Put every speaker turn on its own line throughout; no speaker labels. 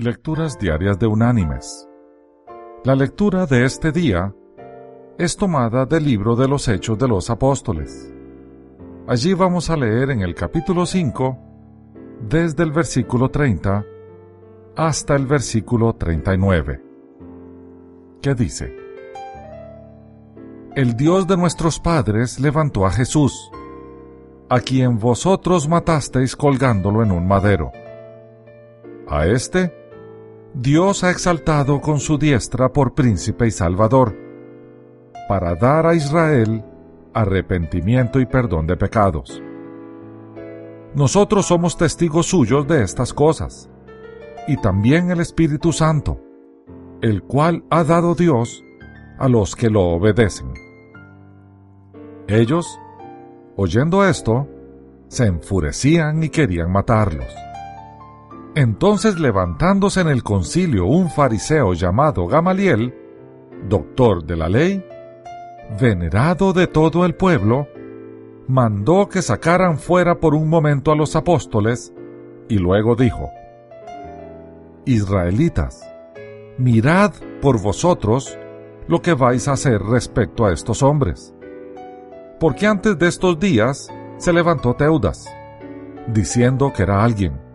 Lecturas Diarias de Unánimes. La lectura de este día es tomada del libro de los Hechos de los Apóstoles. Allí vamos a leer en el capítulo 5, desde el versículo 30 hasta el versículo 39, que dice, El Dios de nuestros padres levantó a Jesús, a quien vosotros matasteis colgándolo en un madero. A este Dios ha exaltado con su diestra por príncipe y salvador, para dar a Israel arrepentimiento y perdón de pecados. Nosotros somos testigos suyos de estas cosas, y también el Espíritu Santo, el cual ha dado Dios a los que lo obedecen. Ellos, oyendo esto, se enfurecían y querían matarlos. Entonces levantándose en el concilio un fariseo llamado Gamaliel, doctor de la ley, venerado de todo el pueblo, mandó que sacaran fuera por un momento a los apóstoles y luego dijo, Israelitas, mirad por vosotros lo que vais a hacer respecto a estos hombres. Porque antes de estos días se levantó Teudas, diciendo que era alguien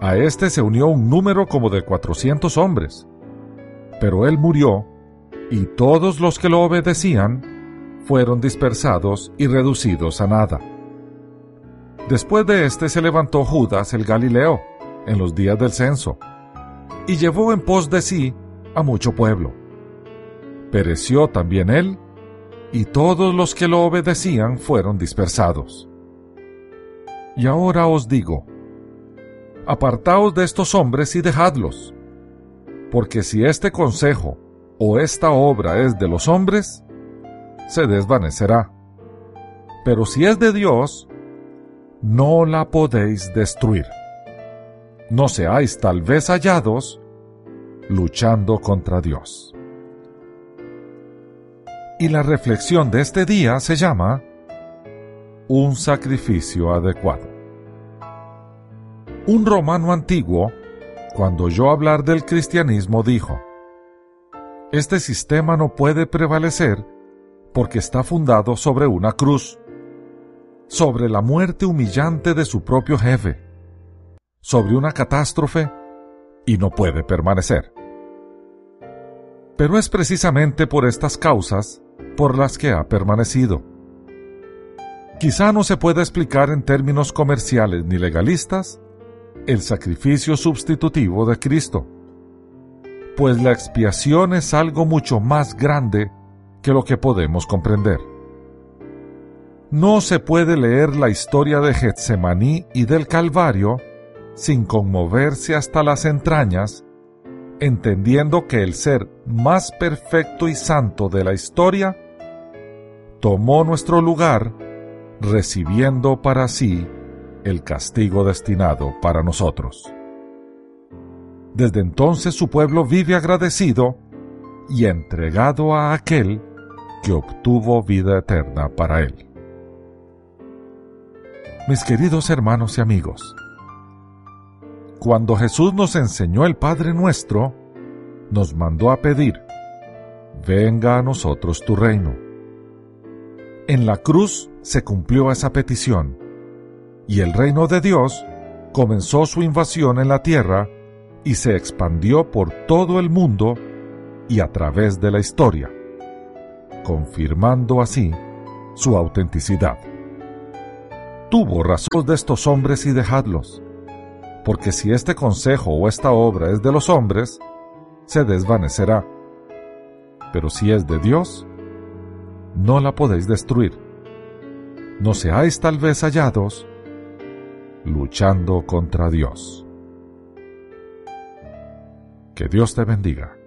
a este se unió un número como de cuatrocientos hombres. Pero él murió, y todos los que lo obedecían fueron dispersados y reducidos a nada. Después de éste se levantó Judas el Galileo, en los días del censo, y llevó en pos de sí a mucho pueblo. Pereció también él, y todos los que lo obedecían fueron dispersados. Y ahora os digo, apartaos de estos hombres y dejadlos. Porque si este consejo o esta obra es de los hombres, se desvanecerá. Pero si es de Dios, no la podéis destruir. No seáis tal vez hallados luchando contra Dios. Y la reflexión de este día se llama Un sacrificio adecuado. Un romano antiguo, cuando oyó hablar del cristianismo, dijo, Este sistema no puede prevalecer porque está fundado sobre una cruz, sobre la muerte humillante de su propio jefe, sobre una catástrofe, y no puede permanecer. Pero es precisamente por estas causas por las que ha permanecido. Quizá no se pueda explicar en términos comerciales ni legalistas el sacrificio sustitutivo de Cristo, pues la expiación es algo mucho más grande que lo que podemos comprender. No se puede leer la historia de Getsemaní y del Calvario sin conmoverse hasta las entrañas, entendiendo que el ser más perfecto y santo de la historia tomó nuestro lugar, recibiendo para sí el castigo destinado para nosotros. Desde entonces su pueblo vive agradecido y entregado a aquel que obtuvo vida eterna para él. Mis queridos hermanos y amigos, cuando Jesús nos enseñó el Padre nuestro, nos mandó a pedir, venga a nosotros tu reino. En la cruz se cumplió esa petición y el reino de Dios comenzó su invasión en la tierra y se expandió por todo el mundo y a través de la historia, confirmando así su autenticidad. Tuvo razón de estos hombres y dejadlos, porque si este consejo o esta obra es de los hombres, se desvanecerá. Pero si es de Dios, no la podéis destruir. No seáis tal vez hallados luchando contra Dios. Que Dios te bendiga.